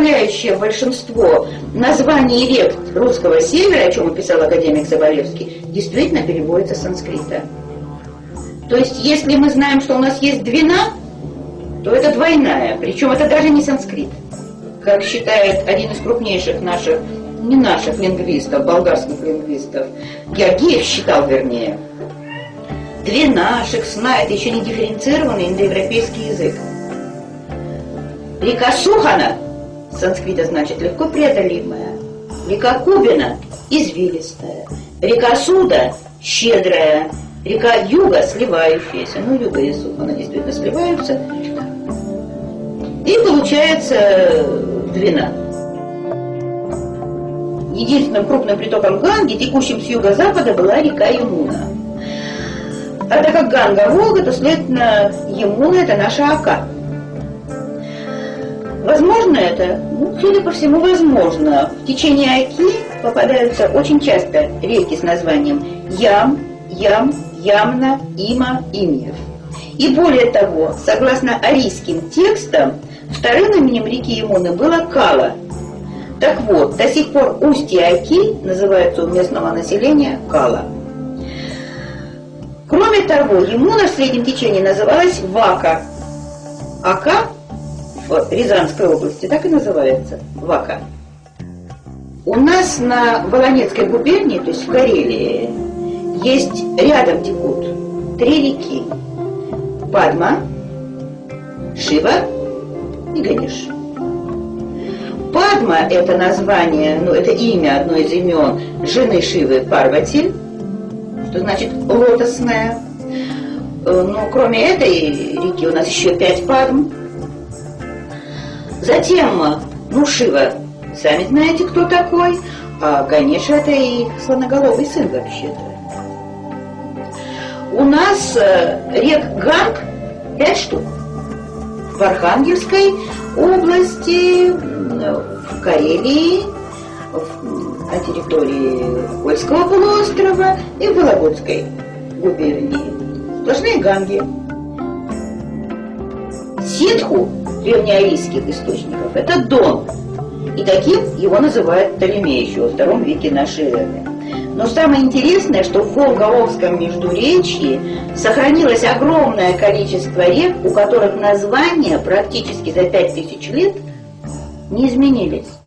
подавляющее большинство названий рек русского севера, о чем писал академик Заболевский, действительно переводится с санскрита. То есть, если мы знаем, что у нас есть Двина, то это двойная, причем это даже не санскрит. Как считает один из крупнейших наших, не наших лингвистов, болгарских лингвистов, Георгиев считал, вернее, Двина, Шексна – это еще не дифференцированный индоевропейский язык. Река Сухана, санскрита значит легко преодолимая. Река Кубина – извилистая. Река Суда – щедрая. Река Юга – сливающаяся. Ну, Юга и Сухана действительно сливаются. И получается Двина. Единственным крупным притоком Ганги, текущим с юго-запада, была река Ямуна. А так как Ганга Волга, то, следовательно, Ямуна – это наша Ака. Возможно это? Ну, судя по всему, возможно. В течение Оки попадаются очень часто реки с названием Ям, Ям, Ямна, Има, Имьев. И более того, согласно арийским текстам, вторым именем реки Ямуны было Кала. Так вот, до сих пор устье Оки называется у местного населения Кала. Кроме того, Ямуна в среднем течении называлась Вака. Ака в Рязанской области, так и называется, Вака. У нас на Волонецкой губернии, то есть в Карелии, есть рядом текут три реки. Падма, Шива и Ганиш. Падма – это название, ну, это имя, одно из имен жены Шивы Парвати, что значит лотосная. Но кроме этой реки у нас еще пять падм. Затем, ну, Шива, сами знаете, кто такой, а Ганеша это и слоноголовый сын вообще-то. У нас э, рек Ганг пять штук. В Архангельской области, в Карелии, на территории Кольского полуострова и Вологодской губернии. Сплошные ганги. Ситху древнеарийских источников – это Дон. И таким его называют Птолемей еще во втором веке нашей эры. Но самое интересное, что в Волго-Овском междуречье сохранилось огромное количество рек, у которых названия практически за пять тысяч лет не изменились.